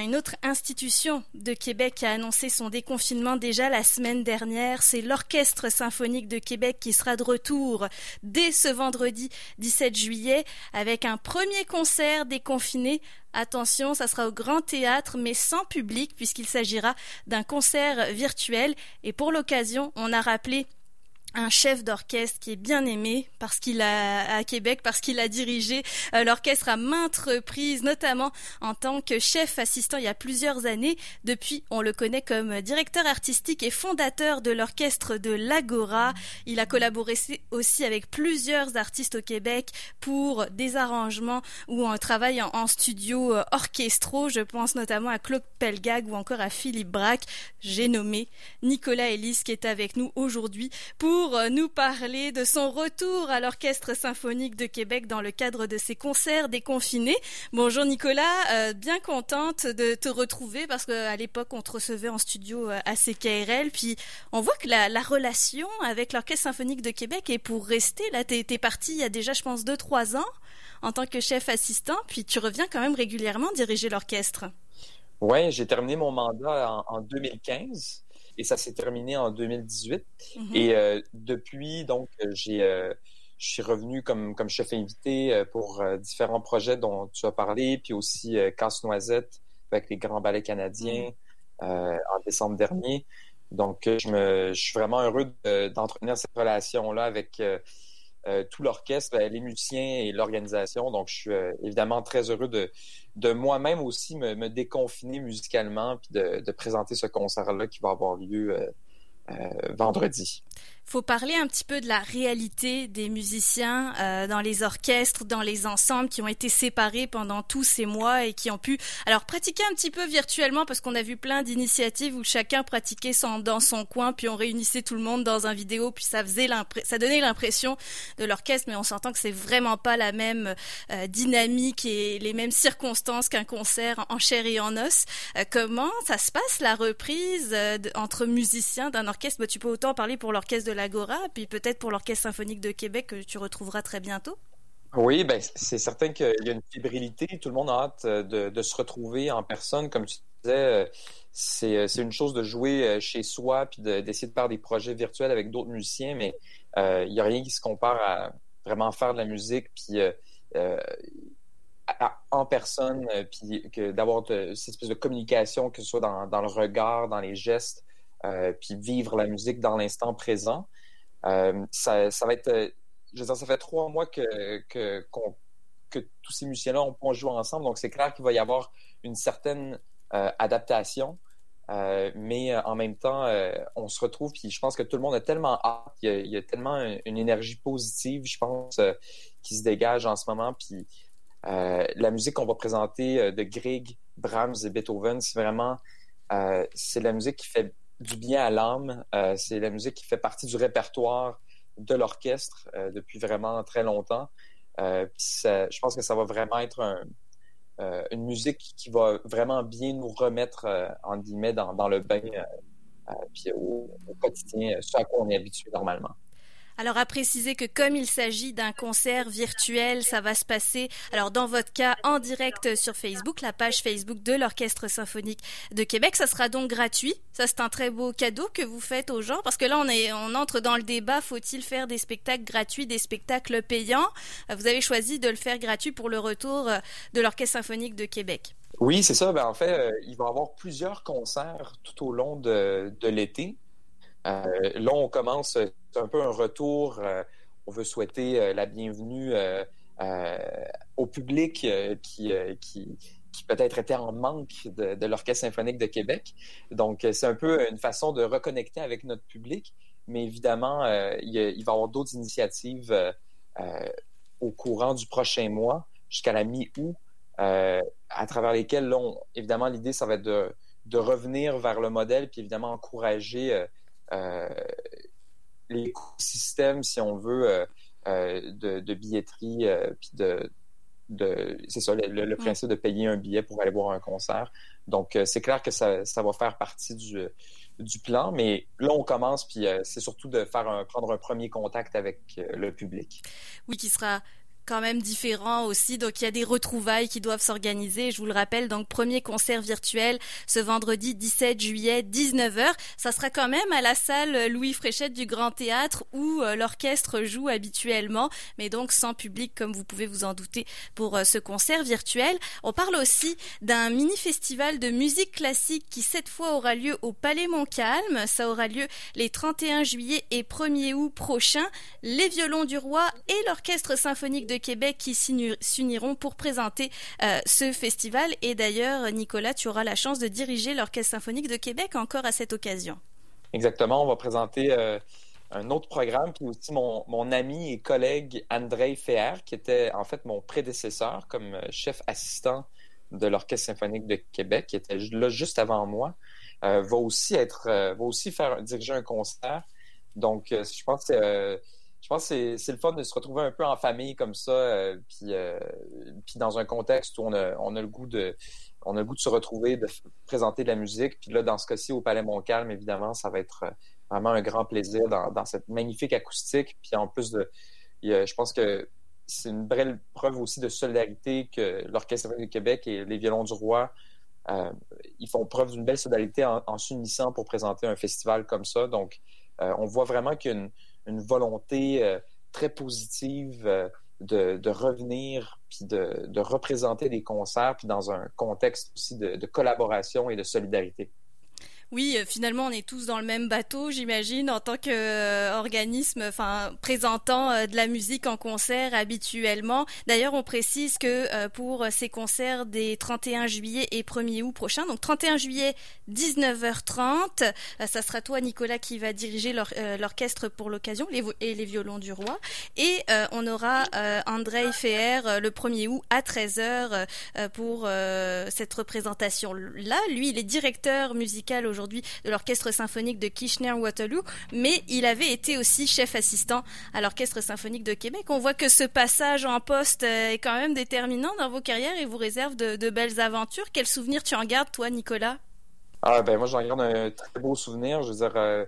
Une autre institution de Québec a annoncé son déconfinement déjà la semaine dernière. C'est l'Orchestre symphonique de Québec qui sera de retour dès ce vendredi 17 juillet avec un premier concert déconfiné. Attention, ça sera au Grand Théâtre, mais sans public puisqu'il s'agira d'un concert virtuel. Et pour l'occasion, on a rappelé un chef d'orchestre qui est bien aimé parce qu'il a à Québec parce qu'il a dirigé euh, l'orchestre à maintes reprises notamment en tant que chef assistant il y a plusieurs années. Depuis on le connaît comme directeur artistique et fondateur de l'orchestre de l'Agora. Il a collaboré aussi avec plusieurs artistes au Québec pour des arrangements ou un travail en, studio euh, orchestraux. Je pense notamment à Claude Pelgag ou encore à Philippe Braque. J'ai nommé Nicolas Ellis qui est avec nous aujourd'hui pour pour euh, nous parler de son retour à l'Orchestre symphonique de Québec dans le cadre de ses concerts déconfinés. Bonjour Nicolas, euh, bien contente de te retrouver parce qu'à l'époque on te recevait en studio euh, à CKRL, puis on voit que la, relation avec l'Orchestre symphonique de Québec est pour rester. Là, t'es es parti il y a déjà, je pense, deux trois ans en tant que chef assistant, puis tu reviens quand même régulièrement diriger l'orchestre. Oui, j'ai terminé mon mandat en, en 2015 et ça s'est terminé en 2018. Mm-hmm. Et euh, depuis, donc, j'ai, euh, je suis revenu comme, comme chef invité euh, pour différents projets dont tu as parlé, puis aussi Casse-Noisette avec les grands ballets canadiens mm. en décembre dernier. Donc, je, me, je suis vraiment heureux d'entretenir cette relation-là avec tout l'orchestre, ben, les musiciens et l'organisation. Donc, je suis évidemment très heureux de, de moi-même aussi me, déconfiner musicalement puis de, de présenter ce concert-là qui va avoir lieu euh, euh, vendredi faut parler un petit peu de la réalité des musiciens euh, dans les orchestres, dans les ensembles qui ont été séparés pendant tous ces mois et qui ont pu alors pratiquer un petit peu virtuellement parce qu'on a vu plein d'initiatives où chacun pratiquait son, dans son coin puis on réunissait tout le monde dans un vidéo puis ça faisait ça donnait l'impression de l'orchestre mais on s'entend que c'est vraiment pas la même euh, dynamique et les mêmes circonstances qu'un concert en chair et en os. Euh, comment ça se passe la reprise entre musiciens d'un orchestre? Bah, Tu peux autant parler pour l'orchestre de l'Agora, puis peut-être pour l'Orchestre symphonique de Québec que tu retrouveras très bientôt? Oui, ben, c'est certain qu'il y a une fébrilité. Tout le monde a hâte euh, de, se retrouver en personne. Comme tu disais, euh, euh, c'est une chose de jouer chez soi puis d'essayer de, faire des projets virtuels avec d'autres musiciens, mais il n'y a rien qui se compare à vraiment faire de la musique en personne, puis d'avoir cette espèce de communication, que ce soit dans le regard, dans les gestes. Euh, puis vivre la musique dans l'instant présent. Euh, ça, va être, euh, je veux dire, ça fait trois mois que, que, tous ces musiciens-là ont joué ensemble, donc c'est clair qu'il va y avoir une certaine adaptation. Mais en même temps, on se retrouve, puis je pense que tout le monde a tellement hâte, il y a, tellement une, énergie positive, je pense, qui se dégage en ce moment. Puis la musique qu'on va présenter de Grieg, Brahms et Beethoven, c'est vraiment, c'est la musique qui fait du bien à l'âme. Euh, c'est la musique qui fait partie du répertoire de l'orchestre euh, depuis vraiment très longtemps. Euh, je pense que ça va vraiment être une musique qui va vraiment bien nous remettre, en guillemets, dans, le bain, puis au, quotidien, ce à quoi on est habitué normalement. Alors à préciser que comme il s'agit d'un concert virtuel, ça va se passer, alors dans votre cas, en direct sur Facebook, la page Facebook de l'Orchestre symphonique de Québec. Ça sera donc gratuit. Ça c'est un très beau cadeau que vous faites aux gens parce que là on est, on entre dans le débat. Faut-il faire des spectacles gratuits, des spectacles payants? Vous avez choisi de le faire gratuit pour le retour de l'Orchestre symphonique de Québec. Oui, c'est ça. Ben, en fait, euh, il va y avoir plusieurs concerts tout au long de, de l'été. Euh, là, on commence un peu un retour. Euh, on veut souhaiter euh, la bienvenue euh, au public qui peut-être était en manque de, l'Orchestre symphonique de Québec. Donc, c'est un peu une façon de reconnecter avec notre public. Mais évidemment, il, va y avoir d'autres initiatives au courant du prochain mois, jusqu'à la mi-août, à travers lesquelles, évidemment, l'idée, ça va être de, de, revenir vers le modèle, puis évidemment encourager l'écosystème, si on veut, euh, euh, de, billetterie, euh, puis de, de c'est ça, le, principe de payer un billet pour aller voir un concert. Donc, c'est clair que ça, ça, va faire partie du, du plan, mais là, on commence, puis c'est surtout de faire un, prendre un premier contact avec le public. Oui, qui sera quand même différent aussi. Donc il y a des retrouvailles qui doivent s'organiser. Je vous le rappelle, donc premier concert virtuel ce vendredi 17 juillet 19h. Ça sera quand même à la salle Louis Fréchette du Grand Théâtre où euh, l'orchestre joue habituellement, mais donc sans public comme vous pouvez vous en douter pour euh, ce concert virtuel. On parle aussi d'un mini festival de musique classique qui cette fois aura lieu au Palais Montcalm. Ça aura lieu les 31 juillet et 1er août prochains. Les violons du roi et l'orchestre symphonique de Québec qui s'uniront pour présenter euh, ce festival. Et d'ailleurs, Nicolas, tu auras la chance de diriger l'orchestre symphonique de Québec encore à cette occasion. Exactement, on va présenter euh, un autre programme, puis aussi mon, mon ami et collègue André Feher, qui était en fait mon prédécesseur comme euh, chef assistant de l'Orchestre symphonique de Québec, qui était là juste avant moi, va aussi être, va aussi faire diriger un concert. Donc, je pense que je pense que c'est le fun de se retrouver un peu en famille comme ça, puis, puis dans un contexte où on a, on a le goût de on a le goût de se retrouver, de présenter de la musique. Puis là, dans ce cas-ci, au Palais Montcalm, évidemment, ça va être euh, vraiment un grand plaisir dans, cette magnifique acoustique. Puis en plus de, je pense que c'est une belle preuve aussi de solidarité que l'Orchestre du Québec et les Violons du Roi, euh, ils font preuve d'une belle solidarité en, s'unissant pour présenter un festival comme ça. Donc, euh, on voit vraiment qu'il y a une, volonté très positive de, revenir puis de, représenter des concerts puis dans un contexte aussi de collaboration et de solidarité. Oui, euh, finalement, on est tous dans le même bateau, j'imagine, en tant qu'organisme, enfin, présentant euh, de la musique en concert habituellement. D'ailleurs, on précise que euh, pour ces concerts des 31 juillet et 1er août prochains, donc 31 juillet, 19h30, ça sera toi, Nicolas, qui va diriger l'orchestre pour l'occasion et les violons du roi. Et on aura André Feher le 1er août à 13h pour cette représentation-là. Lui, il est directeur musical aujourd'hui aujourd'hui de l'Orchestre symphonique de Kitchener-Waterloo, mais il avait été aussi chef assistant à l'Orchestre symphonique de Québec. On voit que ce passage en poste euh, est quand même déterminant dans vos carrières et vous réserve de, belles aventures. Quels souvenirs tu en gardes, toi, Nicolas? Ah, ben, Moi, j'en garde un très beau souvenir. Je veux dire, euh,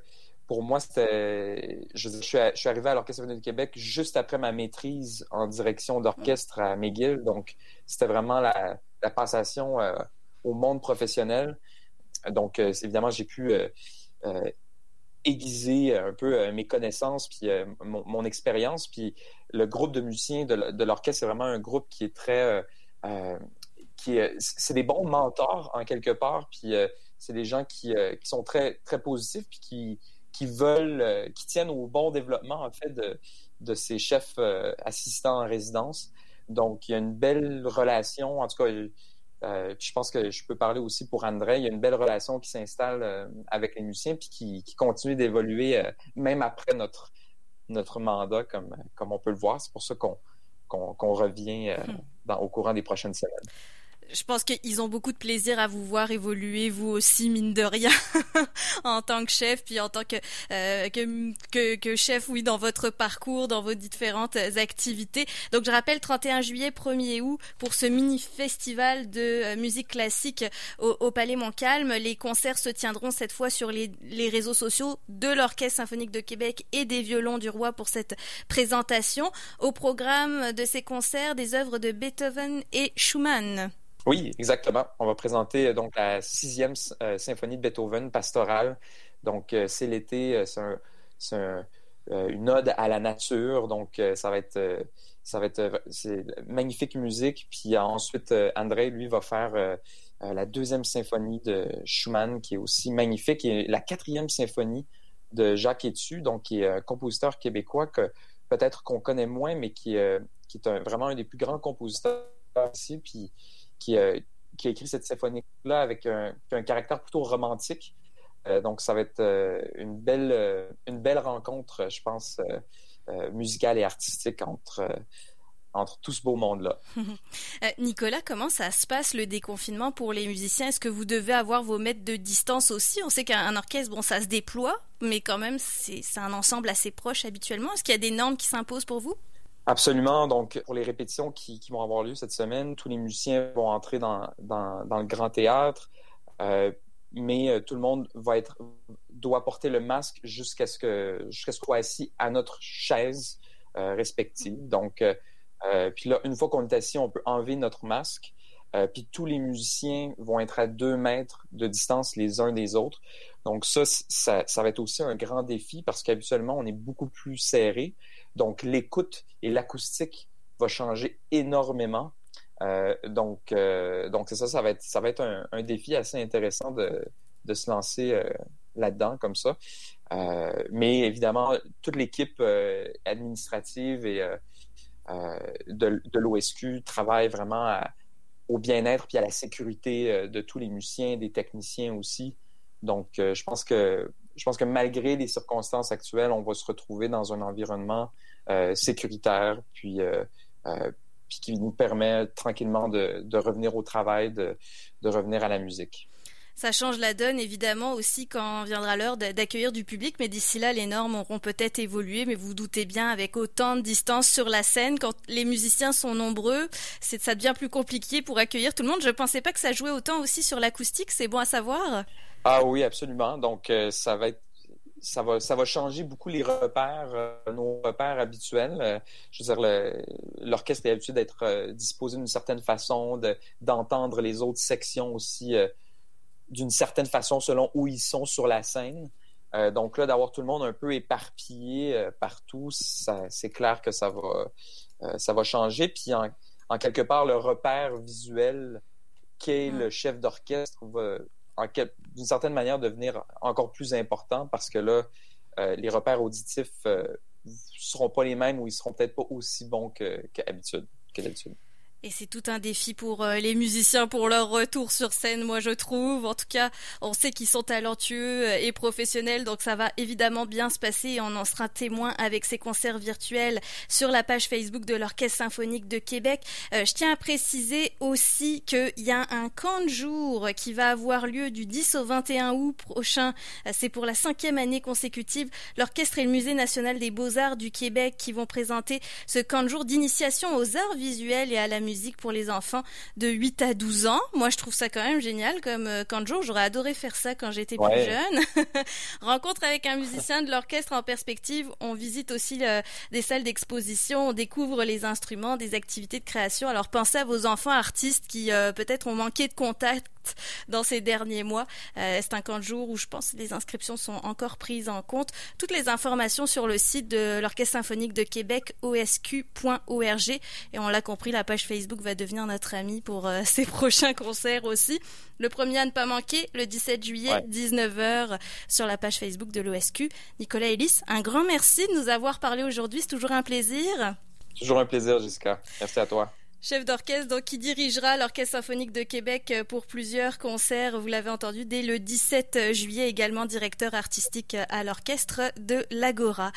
pour moi, c'était. Je, suis, arrivé à l'Orchestre symphonique de Québec juste après ma maîtrise en direction d'orchestre à McGill. Donc, c'était vraiment la, passation euh, au monde professionnel. Donc, euh, évidemment, j'ai pu euh, euh, aiguiser un peu mes connaissances puis mon, expérience. Puis le groupe de musiciens de l'orchestre, c'est vraiment un groupe qui est très... qui c'est des bons mentors en quelque part, puis c'est des gens qui, qui, sont très, très positifs, puis qui, qui veulent, qui tiennent au bon développement, en fait, de, de ces chefs assistants en résidence. Donc, il y a une belle relation, en tout cas, euh, je pense que je peux parler aussi pour André. Il y a une belle relation qui s'installe euh, avec les musiciens puis qui, continue d'évoluer euh, même après notre, notre mandat, comme, comme on peut le voir. C'est pour ça qu'on revient hmm. dans, au courant des prochaines semaines je pense qu'ils ont beaucoup de plaisir à vous voir évoluer, vous aussi, mine de rien, en tant que chef, puis en tant que, euh, que, que, chef, oui, dans votre parcours, dans vos différentes activités. Donc, je rappelle, 31 juillet, 1er août, pour ce mini-festival de euh, musique classique au, Palais Montcalm. Les concerts se tiendront cette fois sur les, les réseaux sociaux de l'Orchestre symphonique de Québec et des violons du roi pour cette présentation. Au programme de ces concerts, des œuvres de Beethoven et Schumann. Oui, exactement. On va présenter euh, donc la sixième euh, symphonie de Beethoven, pastorale. Donc, euh, c'est l'été, c'est une ode à la nature. Donc, ça va être, ça va être magnifique musique. Puis ensuite, André, lui, va faire la deuxième symphonie de Schumann, qui est aussi magnifique, et la quatrième symphonie de Jacques Etu, donc qui est un compositeur québécois que peut-être qu'on connaît moins, mais qui, est vraiment un des plus grands compositeurs ici. Puis euh, qui, a écrit cette symphonie-là avec un, caractère plutôt romantique. Euh, donc, ça va être euh, une, belle, une belle rencontre, je pense, musicale et artistique entre, entre tout ce beau monde-là. Nicolas, comment ça se passe le déconfinement pour les musiciens? Est-ce que vous devez avoir vos mètres de distance aussi? On sait qu'un orchestre, bon, ça se déploie, mais quand même, c'est un ensemble assez proche habituellement. Est-ce qu'il y a des normes qui s'imposent pour vous? Absolument. Donc, pour les répétitions qui, vont avoir lieu cette semaine, tous les musiciens vont entrer dans, le grand théâtre, euh, mais euh, tout le monde va être, doit porter le masque jusqu'à ce que jusqu'à ce qu'on soit assis à notre chaise euh, respective. Donc, puis là, une fois qu'on est assis, on peut enlever notre masque. puis tous les musiciens vont être à deux mètres de distance les uns des autres. Donc ça, ça, ça va être aussi un grand défi parce qu'habituellement, on est beaucoup plus serré. Donc l'écoute et l'acoustique va changer énormément. Euh, donc, euh, donc c'est ça, ça va être, un, défi assez intéressant de, se lancer euh, là-dedans comme ça. Mais évidemment, toute l'équipe administrative et de, de l'OSQ travaille vraiment au bien-être puis à la sécurité de tous les musiciens, des techniciens aussi. Donc, je pense que je pense que malgré les circonstances actuelles, on va se retrouver dans un environnement sécuritaire, puis puis qui nous permet tranquillement de, revenir au travail, de, de, revenir à la musique. Ça change la donne, évidemment, aussi quand viendra l'heure d'accueillir du public, mais d'ici là, les normes auront peut-être évolué, mais vous, vous doutez bien, avec autant de distance sur la scène, quand les musiciens sont nombreux, ça devient plus compliqué pour accueillir tout le monde. Je ne pensais pas que ça jouait autant aussi sur l'acoustique, c'est bon à savoir. Ah oui, absolument. Donc, euh, ça va être ça va, ça va changer beaucoup les repères, euh, nos repères habituels. Euh, je veux dire, l'orchestre est habitué d'être euh, disposé d'une certaine façon, d'entendre les autres sections aussi d'une certaine façon selon où ils sont sur la scène. donc là, d'avoir tout le monde un peu éparpillé partout, c'est clair que ça va, ça va changer. Puis en, en, quelque part, le repère visuel qu'est mm. le chef d'orchestre va d'une certaine manière devenir encore plus important parce que là, euh, les repères auditifs ne euh, seront pas les mêmes ou ils seront peut-être pas aussi bons que, que d'habitude. Et c'est tout un défi pour euh, les musiciens pour leur retour sur scène, moi je trouve. En tout cas, on sait qu'ils sont talentueux euh, et professionnels, donc ça va évidemment bien se passer on en sera témoin avec ces concerts virtuels sur la page Facebook de l'Orchestre symphonique de Québec. Euh, je tiens à préciser aussi qu'il y a un camp de jour qui va avoir lieu du 10 au 21 août prochain. C'est pour la cinquième année consécutive. L'Orchestre et le Musée national des beaux-arts du Québec qui vont présenter ce camp de jour d'initiation aux arts visuels et à la musique musique pour les enfants de 8 à 12 ans. Moi, je trouve ça quand même génial comme euh, jour J'aurais adoré faire ça quand j'étais plus jeune. Rencontre avec un musicien de l'orchestre en perspective. On visite aussi euh, des salles d'exposition. On découvre les instruments, des activités de création. Alors, pensez à vos enfants artistes qui euh, peut-être ont manqué de contact dans ces derniers mois. Euh, c'est un camp de jour où je pense que les inscriptions sont encore prises en compte? Toutes les informations sur le site de l'Orchestre symphonique de Québec, osq.org. Et on l'a compris, la page Facebook va devenir notre ami pour euh, ces prochains concerts aussi. Le premier à ne pas manquer, le 17 juillet, 19h, sur la page Facebook de l'OSQ. Nicolas Ellis, un grand merci de nous avoir parlé aujourd'hui. C'est toujours un plaisir. Toujours un plaisir, Jessica. Merci à toi chef d'orchestre donc qui dirigera l'Orchestre symphonique de Québec euh, pour plusieurs concerts, vous l'avez entendu, dès le 17 juillet, également directeur artistique à l'orchestre de l'Agora.